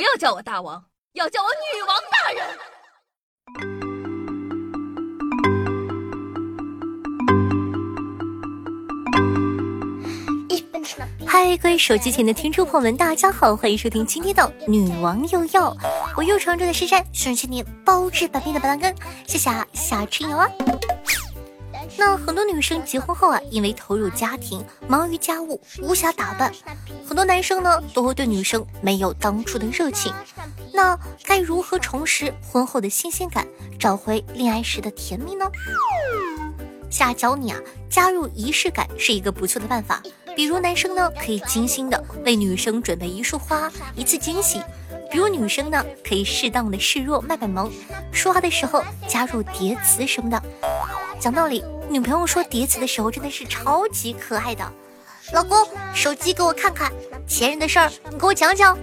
不要叫我大王，要叫我女王大人。嗨，各位手机前的听众朋友们，大家好，欢迎收听今天的《女王又要》，我又常驻的深山，顺千年包治百病的板蓝根，谢谢啊，小春游啊。那很多女生结婚后啊，因为投入家庭，忙于家务，无暇打扮，很多男生呢都会对女生没有当初的热情。那该如何重拾婚后的新鲜感，找回恋爱时的甜蜜呢？下教你啊，加入仪式感是一个不错的办法。比如男生呢，可以精心的为女生准备一束花，一次惊喜；比如女生呢，可以适当的示弱，卖卖萌，说话的时候加入叠词什么的。讲道理。女朋友说叠词的时候真的是超级可爱的，老公，手机给我看看，前任的事儿你给我讲讲，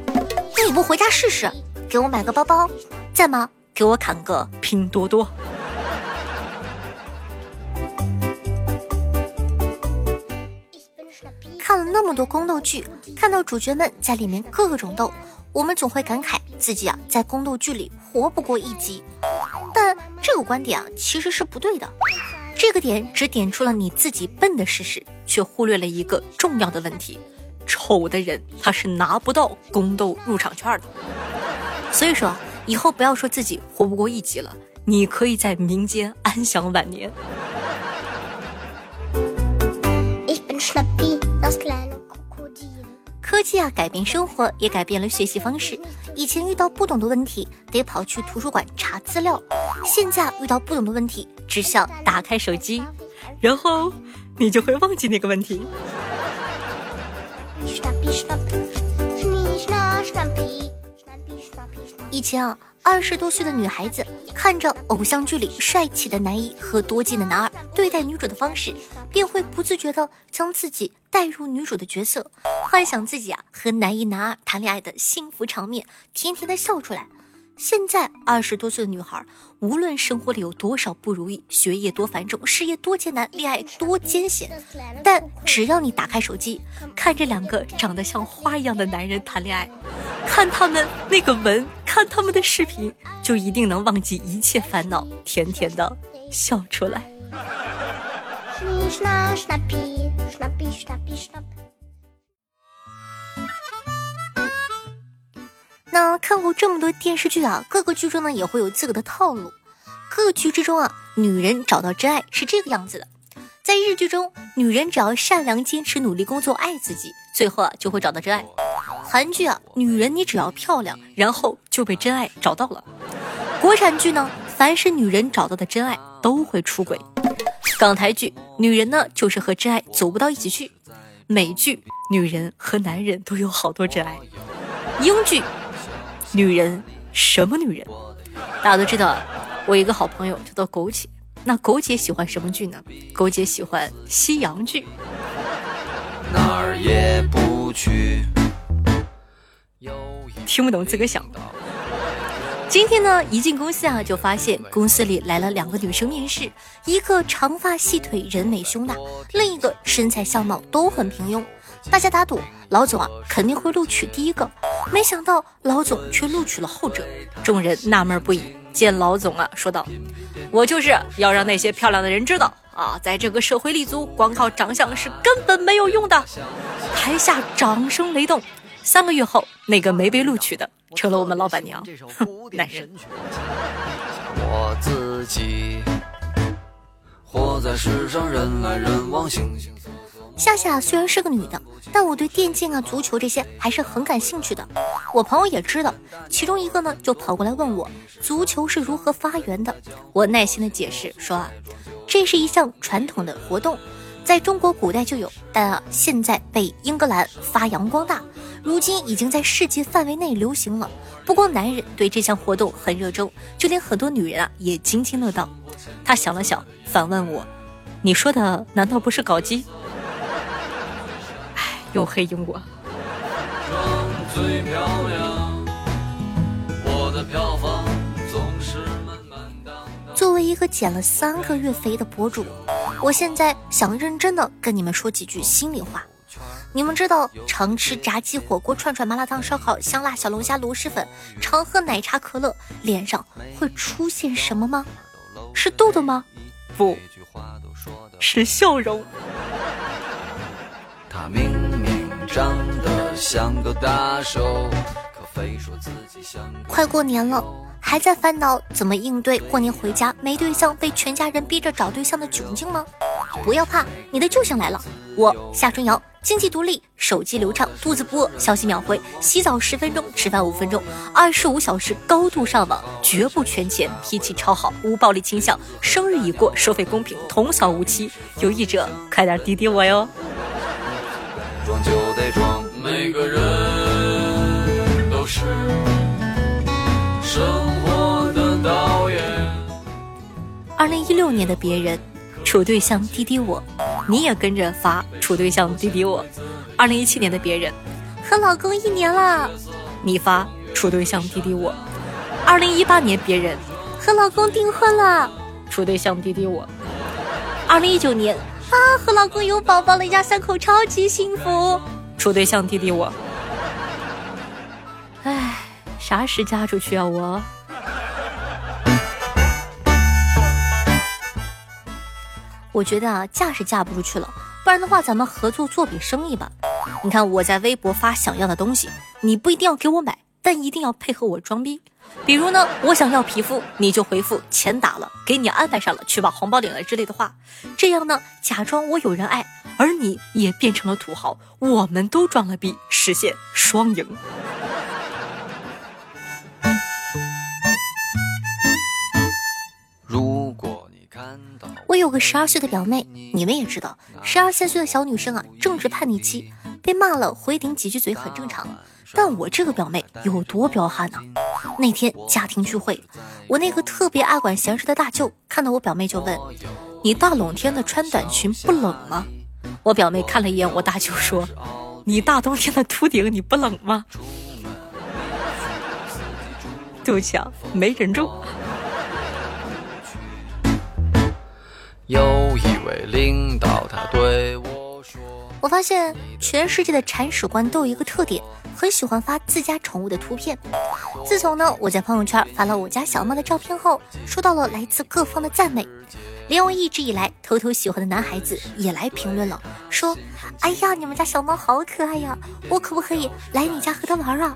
那你不回家试试，给我买个包包，在吗？给我砍个拼多多。看了那么多宫斗剧，看到主角们在里面各种斗，我们总会感慨自己啊在宫斗剧里活不过一集，但这个观点啊其实是不对的。这个点只点出了你自己笨的事实，却忽略了一个重要的问题：丑的人他是拿不到宫斗入场券的。所以说，以后不要说自己活不过一集了，你可以在民间安享晚年。科技啊，改变生活，也改变了学习方式。以前遇到不懂的问题，得跑去图书馆查资料；现在遇到不懂的问题，只想打开手机，然后你就会忘记那个问题。以前啊，二十多岁的女孩子看着偶像剧里帅气的男一和多金的男二对待女主的方式，便会不自觉的将自己带入女主的角色，幻想自己啊和男一男二谈恋爱的幸福场面，甜甜的笑出来。现在二十多岁的女孩，无论生活里有多少不如意，学业多繁重，事业多艰难，恋爱多艰险，但只要你打开手机，看着两个长得像花一样的男人谈恋爱，看他们那个吻，看他们的视频，就一定能忘记一切烦恼，甜甜的笑出来。那看过这么多电视剧啊，各个剧中呢也会有自个的套路。各剧之中啊，女人找到真爱是这个样子的：在日剧中，女人只要善良、坚持、努力工作、爱自己，最后啊就会找到真爱。韩剧啊，女人你只要漂亮，然后就被真爱找到了。国产剧呢，凡是女人找到的真爱都会出轨。港台剧，女人呢就是和真爱走不到一起去。美剧，女人和男人都有好多真爱。英剧。女人，什么女人？大家都知道，我一个好朋友叫做苟且。那苟且喜欢什么剧呢？苟且喜欢西洋剧。哪儿也不去。听不懂自个想。今天呢，一进公司啊，就发现公司里来了两个女生面试，一个长发细腿，人美胸大，另一个身材相貌都很平庸。大家打赌，老总啊肯定会录取第一个。没想到老总却录取了后者，众人纳闷不已。见老总啊，说道：“我就是要让那些漂亮的人知道啊，在这个社会立足，光靠长相是根本没有用的。”台下掌声雷动。三个月后，那个没被录取的成了我们老板娘。男人。我自己活在世上，人来人往，形形色。夏夏虽然是个女的，但我对电竞啊、足球这些还是很感兴趣的。我朋友也知道，其中一个呢就跑过来问我足球是如何发源的。我耐心的解释说啊，这是一项传统的活动，在中国古代就有，但啊现在被英格兰发扬光大，如今已经在世界范围内流行了。不光男人对这项活动很热衷，就连很多女人啊也津津乐道。他想了想，反问我：“你说的难道不是搞基？”哎又黑英国。作为一个减了三个月肥的博主，我现在想认真的跟你们说几句心里话。你们知道常吃炸鸡、火锅、串串、麻辣烫、烧烤、香辣小龙虾、螺蛳粉，常喝奶茶、可乐，脸上会出现什么吗？是痘痘吗？不，是笑容。他明明长得像个大手，可非说自己像。快过年了，还在烦恼怎么应对过年回家没对象、被全家人逼着找对象的窘境吗？不要怕，你的救星来了！我夏春瑶，经济独立，手机流畅，肚子不饿，消息秒回，洗澡十分钟，吃饭五分钟，二十五小时高度上网，绝不圈钱，脾气超好，无暴力倾向，生日已过，收费公平，童叟无欺，有意者快点滴滴我哟！装就得装，每个人都是生活的导演。二零一六年的别人。处对象滴滴我，你也跟着发处对象滴滴我。二零一七年的别人和老公一年了，你发处对象滴滴我。二零一八年别人和老公订婚了，处对象滴滴我。二零一九年啊和老公有宝宝了，一家三口超级幸福，处对象滴滴我。唉，啥时嫁出去啊我？我觉得啊，嫁是嫁不出去了，不然的话，咱们合作做笔生意吧。你看我在微博发想要的东西，你不一定要给我买，但一定要配合我装逼。比如呢，我想要皮肤，你就回复钱打了，给你安排上了，去把红包领了之类的话。这样呢，假装我有人爱，而你也变成了土豪，我们都装了逼，实现双赢。有个十二岁的表妹，你们也知道，十二三岁的小女生啊，正值叛逆期，被骂了回顶几句嘴很正常。但我这个表妹有多彪悍呢？那天家庭聚会，我那个特别爱管闲事的大舅看到我表妹就问：“你大冷天的穿短裙不冷吗？”我表妹看了一眼我大舅说：“你大冬天的秃顶你不冷吗？” 对不起啊，没忍住。有一位领导，他对我说：“我发现全世界的铲屎官都有一个特点，很喜欢发自家宠物的图片。自从呢我在朋友圈发了我家小猫的照片后，收到了来自各方的赞美，连我一直以来偷偷喜欢的男孩子也来评论了，说：‘哎呀，你们家小猫好可爱呀，我可不可以来你家和它玩啊？’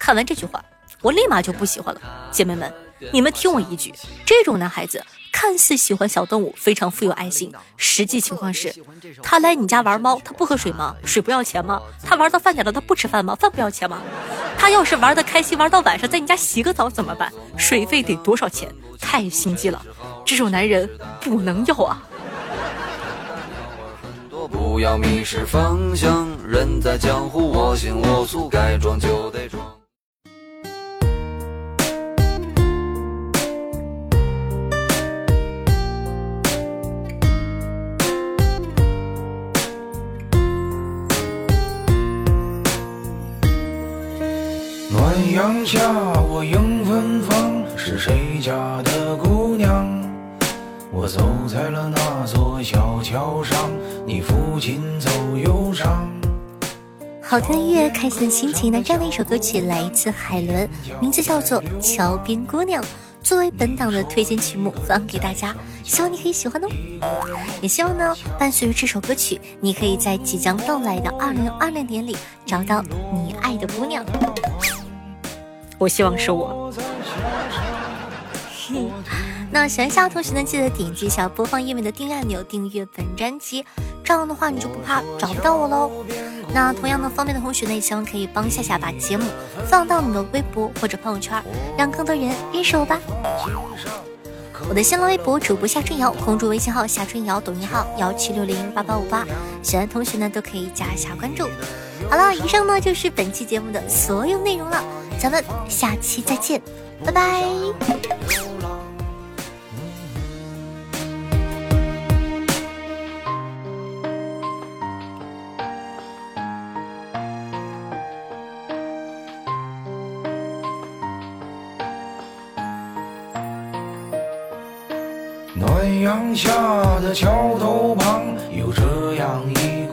看完这句话，我立马就不喜欢了。姐妹们，你们听我一句，这种男孩子。”看似喜欢小动物，非常富有爱心，实际情况是，他来你家玩猫，他不喝水吗？水不要钱吗？他玩到饭点了，他不吃饭吗？饭不要钱吗？他要是玩的开心，玩到晚上在你家洗个澡怎么办？水费得多少钱？太心机了，这种男人不能要啊！不要迷失方向，人在江湖，我行我素，该装就得装。下，我迎芬芳，是谁家的姑娘？我走在了那座小桥上，你抚琴奏忧伤。好听的音乐，开心的心情。那这样的一首歌曲来自海伦，名字叫做《桥边姑娘》，作为本档的推荐曲目放给大家，希望你可以喜欢哦。也希望呢，伴随着这首歌曲，你可以在即将到来的二零二零年里找到你爱的姑娘。我希望是我。那喜欢夏同学呢，记得点击一下播放页面的订阅按钮，订阅本专辑，这样的话你就不怕找不到我喽。那同样的方便的同学呢，也希望可以帮夏夏把节目放到你的微博或者朋友圈，让更多人认识我吧。我的新浪微博主播夏春瑶，公众微信号夏春瑶，抖音号幺七六零八八五八，喜欢同学呢都可以加一下关注。好了，以上呢就是本期节目的所有内容了。咱们下期再见，拜拜。暖阳下的桥头旁，有这样一。